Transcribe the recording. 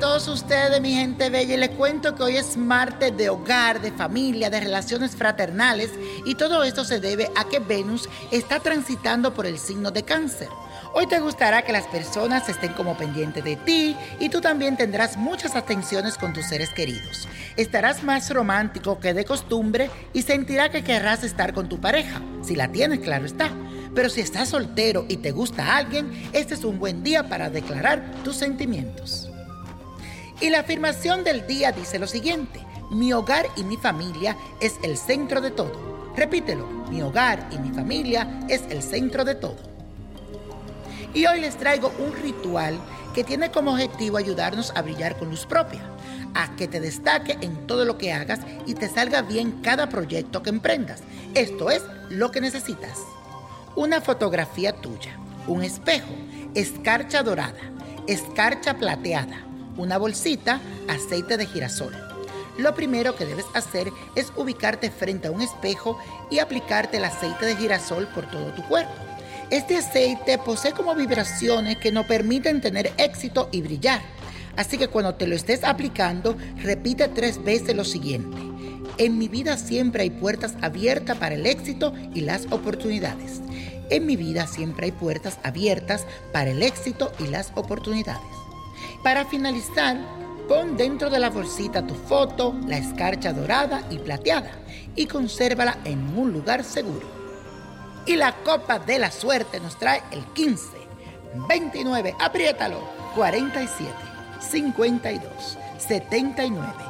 todos ustedes, mi gente bella, y les cuento que hoy es martes de hogar, de familia, de relaciones fraternales, y todo esto se debe a que Venus está transitando por el signo de cáncer. Hoy te gustará que las personas estén como pendientes de ti y tú también tendrás muchas atenciones con tus seres queridos. Estarás más romántico que de costumbre y sentirá que querrás estar con tu pareja, si la tienes, claro está. Pero si estás soltero y te gusta alguien, este es un buen día para declarar tus sentimientos. Y la afirmación del día dice lo siguiente, mi hogar y mi familia es el centro de todo. Repítelo, mi hogar y mi familia es el centro de todo. Y hoy les traigo un ritual que tiene como objetivo ayudarnos a brillar con luz propia, a que te destaque en todo lo que hagas y te salga bien cada proyecto que emprendas. Esto es lo que necesitas. Una fotografía tuya, un espejo, escarcha dorada, escarcha plateada, una bolsita, aceite de girasol. Lo primero que debes hacer es ubicarte frente a un espejo y aplicarte el aceite de girasol por todo tu cuerpo. Este aceite posee como vibraciones que nos permiten tener éxito y brillar. Así que cuando te lo estés aplicando, repite tres veces lo siguiente. En mi vida siempre hay puertas abiertas para el éxito y las oportunidades. En mi vida siempre hay puertas abiertas para el éxito y las oportunidades. Para finalizar, pon dentro de la bolsita tu foto, la escarcha dorada y plateada y consérvala en un lugar seguro. Y la copa de la suerte nos trae el 15, 29, apriétalo, 47, 52, 79,